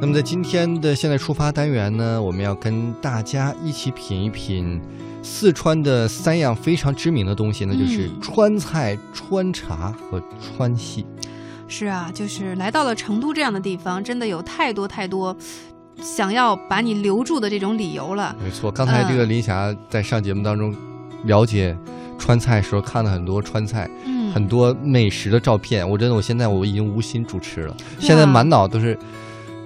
那么在今天的现在出发单元呢，我们要跟大家一起品一品四川的三样非常知名的东西，那就是嗯川菜、川茶和川戏。是啊，就是来到了成都这样的地方，真的有太多太多想要把你留住的这种理由了。没错，刚才这个嗯林霞在上节目当中了解川菜时候看了很多川菜。嗯，很多美食的照片，我真的，我现在我已经无心主持了，现在满脑都是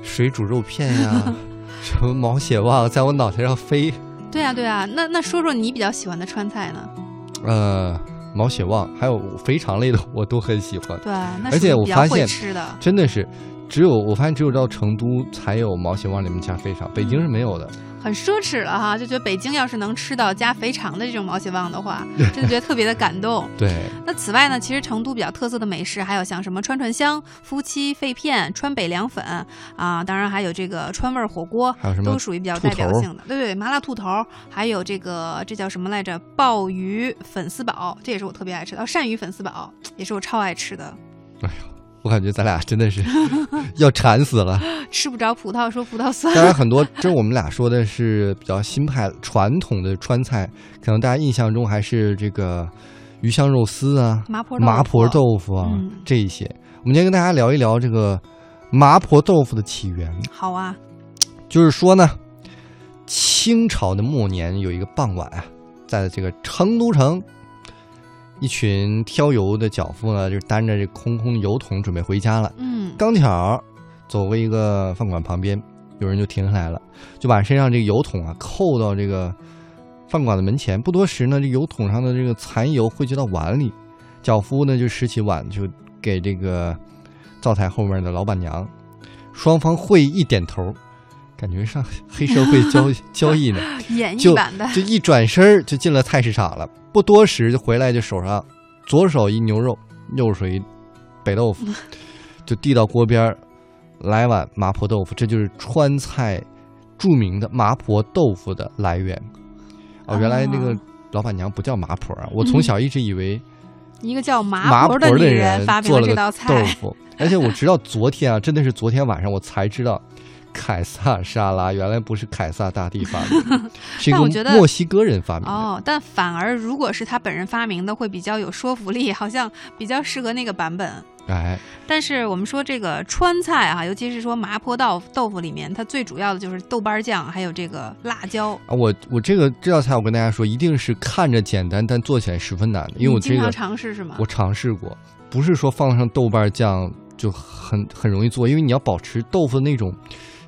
水煮肉片呀、什么毛血旺在我脑袋上飞，对啊，对啊。那那说说你比较喜欢的川菜呢？呃，毛血旺还有肥肠类的我都很喜欢，对，那而且我发现吃的。真的是，只有我发现只有到成都才有毛血旺里面加肥肠，北京是没有的。很奢侈了哈，就觉得北京要是能吃到加肥肠的这种毛血旺的话，真的觉得特别的感动。对，那此外呢，其实成都比较特色的美食还有像什么串串香、夫妻肺片、川北凉粉啊，当然还有这个川味儿火锅，还有什么都属于比较代表性的。对对，麻辣兔头，还有这个这叫什么来着？鲍鱼粉丝煲，这也是我特别爱吃的。哦，鳝鱼粉丝煲也是我超爱吃的。我感觉咱俩真的是 要馋死了。吃不着葡萄说葡萄酸。当然，很多这我们俩说的是比较新派传统的川菜，可能大家印象中还是这个鱼香肉丝啊、麻婆豆腐麻婆豆腐啊、嗯这一些。我们今天跟大家聊一聊这个麻婆豆腐的起源。好啊，就是说呢，清朝的末年有一个傍晚啊，在这个成都城，一群挑油的脚夫呢，就担着这空空的油桶准备回家了。嗯，刚巧走过一个饭馆旁边，有人就停下来了，就把身上这个油桶啊扣到这个饭馆的门前。不多时呢，这油桶上的这个残油汇聚到碗里，脚夫呢就拾起碗就给这个灶台后面的老板娘，双方会意一点头，感觉上 黑社会交 交易呢。演就绎版的，就一转身就进了菜市场了。不多时就回来，就手上左手一牛肉，右手一北豆腐，就递到锅边儿，来碗麻婆豆腐。这就是川菜著名的麻婆豆腐的来源。哦，原来那个哦老板娘不叫麻婆啊！我从小一直以为一个叫麻麻婆的女人发明了这道菜。腐，而且我直到昨天啊，真的是昨天晚上我才知道。凯撒沙拉原来不是凯撒大帝发明的，是一个墨西哥人发明的。哦，但反而如果是他本人发明的，会比较有说服力，好像比较适合那个版本。哎，但是我们说这个川菜啊，尤其是说麻婆豆豆腐里面，它最主要的就是豆瓣酱，还有这个辣椒。啊，我我这个这道菜，我跟大家说，一定是看着简单，但做起来十分难的，因为我你经常尝试是吗？我尝试过，不是说放上豆瓣酱就很很容易做，因为你要保持豆腐那种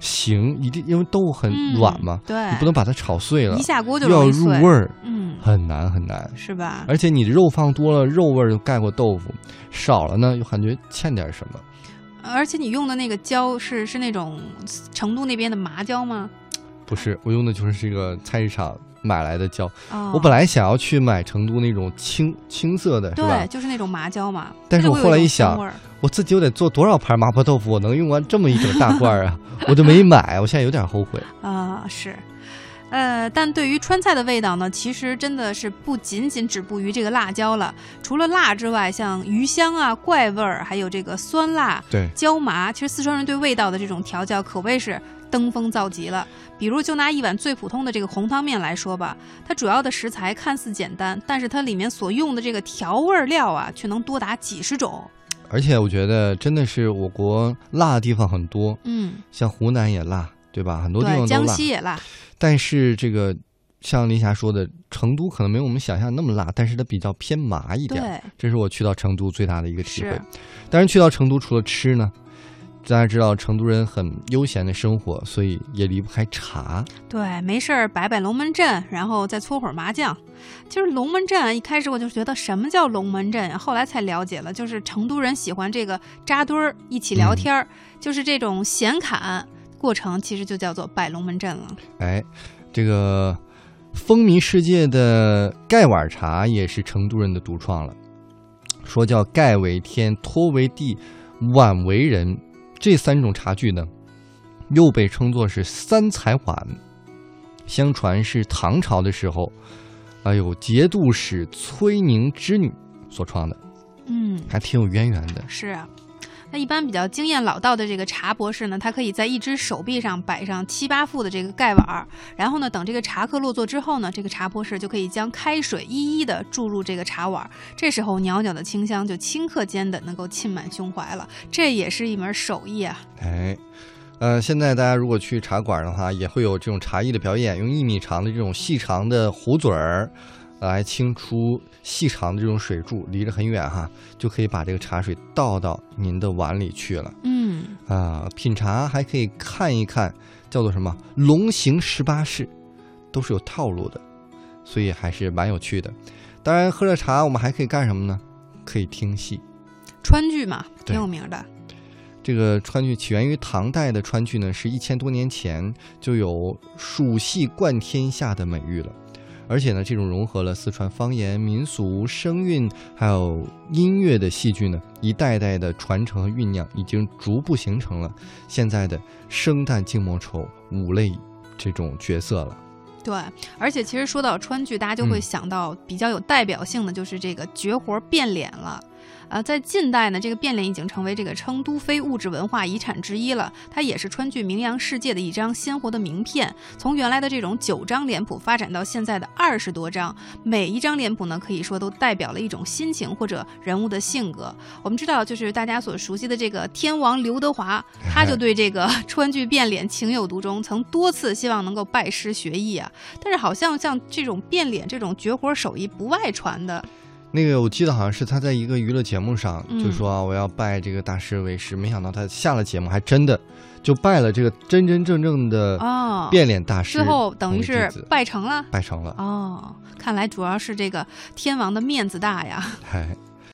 形，一定因为豆腐很嗯软嘛，对，你不能把它炒碎了一，下锅就又要入味，儿，嗯，很难很难。是吧？而且你肉放多了，肉味儿就盖过豆腐；少了呢，又感觉欠点什么。而且你用的那个椒是是那种成都那边的麻椒吗？不是，我用的就是这个菜市场买来的椒。哦，我本来想要去买成都那种青青色的，对，？就是那种麻椒嘛。但是我后来一想我自己又得做多少盘麻婆豆腐，我能用完这么一整大罐啊？我就没买，我现在有点后悔。啊、是。呃，但对于川菜的味道呢，其实真的是不仅仅止步于这个辣椒了。除了辣之外，像鱼香啊、怪味儿，还有这个酸辣、对，椒麻，其实四川人对味道的这种调教可谓是登峰造极了。比如，就拿一碗最普通的这个红汤面来说吧，它主要的食材看似简单，但是它里面所用的这个调味料啊，却能多达几十种。而且我觉得真的是我国辣的地方很多，嗯，像湖南也辣，对吧？很多地方，江方都辣。西也辣。但是这个像林霞说的，成都可能没有我们想象那么辣，但是它比较偏麻一点。对，这是我去到成都最大的一个体会是。当然，去到成都除了吃呢，大家知道成都人很悠闲的生活，所以也离不开茶。对，没事儿摆摆龙门阵，然后再搓会儿麻将。就是龙门阵，一开始我就觉得什么叫龙门阵，后来才了解了，就是成都人喜欢这个扎堆儿一起聊天儿，就是这种闲侃过程，其实就叫做摆龙门阵了。哎，这个风靡世界的盖碗茶也是成都人的独创了。说叫盖为天，托为地，碗为人，这三种茶具呢，又被称作是三彩碗。相传是唐朝的时候，哎呦，节度使崔宁之女所创的，嗯，还挺有渊源的。是啊。那一般比较经验老道的这个茶博士呢，他可以在一只手臂上摆上七八副的这个盖碗儿，然后呢，等这个茶客落座之后呢，这个茶博士就可以将开水一一的注入这个茶碗儿，这时候袅袅的清香就顷刻间的能够沁满胸怀了，这也是一门手艺啊。哎，呃，现在大家如果去茶馆的话，也会有这种茶艺的表演，用一米长的这种细长的壶嘴儿来清出细长的这种水柱，离着很远哈，就可以把这个茶水倒到您的碗里去了。嗯，啊，品茶还可以看一看，叫做什么“龙行十八式”，都是有套路的，所以还是蛮有趣的。当然，喝了茶，我们还可以干什么呢？可以听戏。川剧嘛，挺有名的。这个川剧起源于唐代的川剧呢，是一千多年前就有“蜀戏冠天下”的美誉了。而且呢，这种融合了四川方言、民俗、声韵还有音乐的戏剧呢，一代代的传承和酝酿，已经逐步形成了现在的生旦净末丑五类这种角色了。对，而且其实说到川剧，大家就会嗯想到比较有代表性的就是这个绝活变脸了。呃，在近代呢，这个变脸已经成为这个成都非物质文化遗产之一了。它也是川剧名扬世界的一张鲜活的名片。从原来的这种九张脸谱发展到现在的二十多张，每一张脸谱呢，可以说都代表了一种心情或者人物的性格。我们知道，就是大家所熟悉的这个天王刘德华，他就对这个 川剧变脸情有独钟，曾多次希望能够拜师学艺啊。但是好像像这种变脸这种绝活手艺不外传的，那个我记得好像是他在一个娱乐节目上嗯就说啊，我要拜这个大师为师，没想到他下了节目还真的就拜了这个真真正正的哦变脸大师，最后等于是拜成了。拜成了。哦，看来主要是这个天王的面子大呀。嗨，